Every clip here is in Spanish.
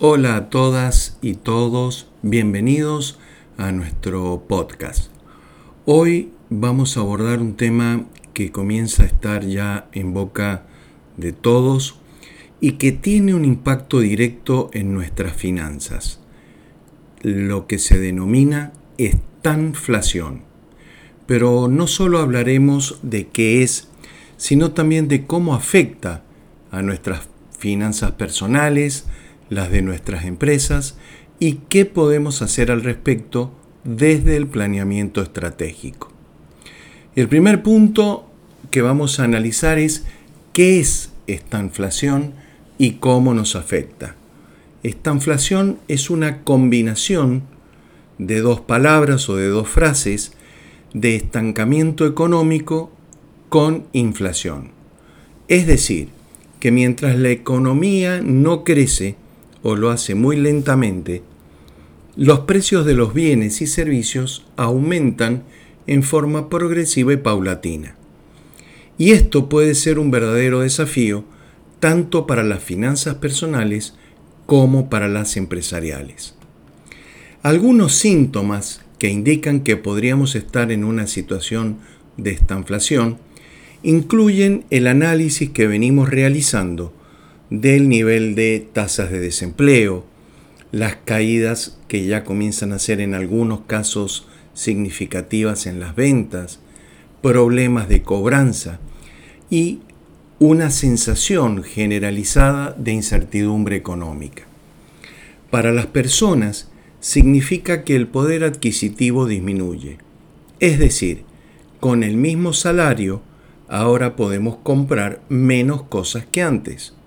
Hola a todas y todos, bienvenidos a nuestro podcast. Hoy vamos a abordar un tema que comienza a estar ya en boca de todos y que tiene un impacto directo en nuestras finanzas, lo que se denomina estanflación. Pero no solo hablaremos de qué es, sino también de cómo afecta a nuestras finanzas personales, las de nuestras empresas y qué podemos hacer al respecto desde el planeamiento estratégico. El primer punto que vamos a analizar es qué es esta inflación y cómo nos afecta. Esta inflación es una combinación de dos palabras o de dos frases de estancamiento económico con inflación. Es decir, que mientras la economía no crece, o lo hace muy lentamente, los precios de los bienes y servicios aumentan en forma progresiva y paulatina. Y esto puede ser un verdadero desafío tanto para las finanzas personales como para las empresariales. Algunos síntomas que indican que podríamos estar en una situación de estanflación incluyen el análisis que venimos realizando del nivel de tasas de desempleo, las caídas que ya comienzan a ser en algunos casos significativas en las ventas, problemas de cobranza y una sensación generalizada de incertidumbre económica. Para las personas significa que el poder adquisitivo disminuye. Es decir, con el mismo salario ahora podemos comprar menos cosas que antes.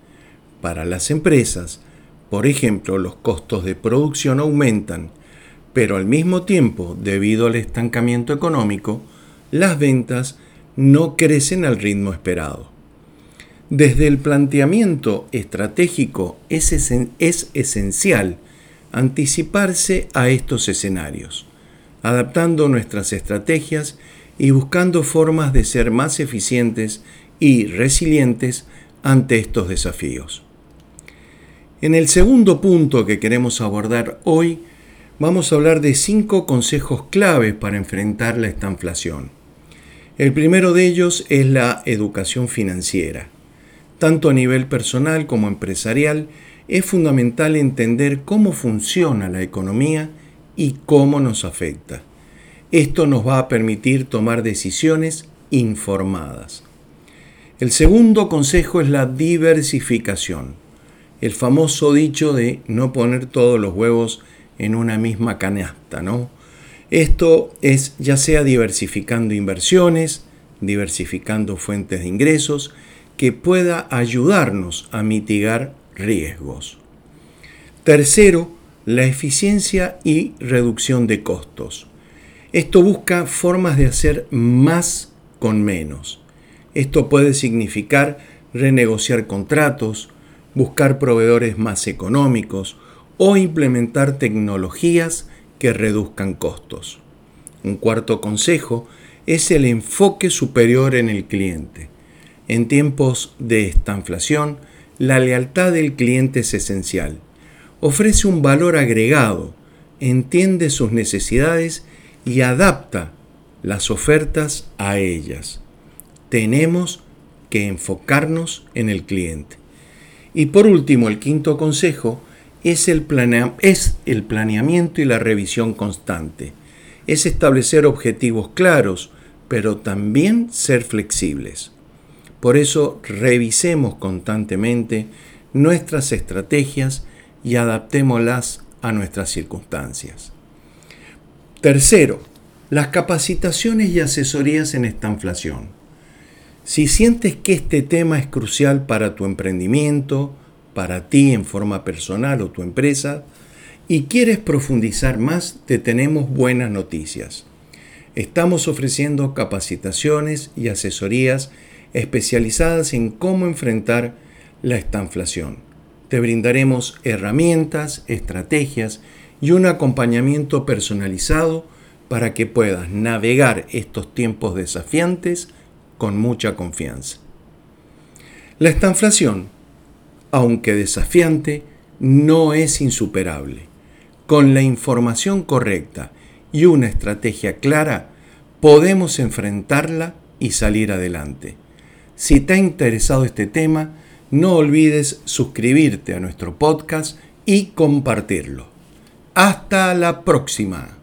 Para las empresas, por ejemplo, los costos de producción aumentan, pero al mismo tiempo, debido al estancamiento económico, las ventas no crecen al ritmo esperado. Desde el planteamiento estratégico es, es esencial anticiparse a estos escenarios, adaptando nuestras estrategias y buscando formas de ser más eficientes y resilientes ante estos desafíos. En el segundo punto que queremos abordar hoy, vamos a hablar de cinco consejos claves para enfrentar la estanflación. El primero de ellos es la educación financiera. Tanto a nivel personal como empresarial, es fundamental entender cómo funciona la economía y cómo nos afecta. Esto nos va a permitir tomar decisiones informadas. El segundo consejo es la diversificación el famoso dicho de no poner todos los huevos en una misma canasta, ¿no? Esto es ya sea diversificando inversiones, diversificando fuentes de ingresos, que pueda ayudarnos a mitigar riesgos. Tercero, la eficiencia y reducción de costos. Esto busca formas de hacer más con menos. Esto puede significar renegociar contratos, buscar proveedores más económicos o implementar tecnologías que reduzcan costos. Un cuarto consejo es el enfoque superior en el cliente. En tiempos de estanflación, la lealtad del cliente es esencial. Ofrece un valor agregado, entiende sus necesidades y adapta las ofertas a ellas. Tenemos que enfocarnos en el cliente. Y por último, el quinto consejo es el, es el planeamiento y la revisión constante. Es establecer objetivos claros, pero también ser flexibles. Por eso revisemos constantemente nuestras estrategias y adaptémoslas a nuestras circunstancias. Tercero, las capacitaciones y asesorías en esta inflación. Si sientes que este tema es crucial para tu emprendimiento, para ti en forma personal o tu empresa, y quieres profundizar más, te tenemos buenas noticias. Estamos ofreciendo capacitaciones y asesorías especializadas en cómo enfrentar la estanflación. Te brindaremos herramientas, estrategias y un acompañamiento personalizado para que puedas navegar estos tiempos desafiantes con mucha confianza. La estanflación, aunque desafiante, no es insuperable. Con la información correcta y una estrategia clara, podemos enfrentarla y salir adelante. Si te ha interesado este tema, no olvides suscribirte a nuestro podcast y compartirlo. Hasta la próxima.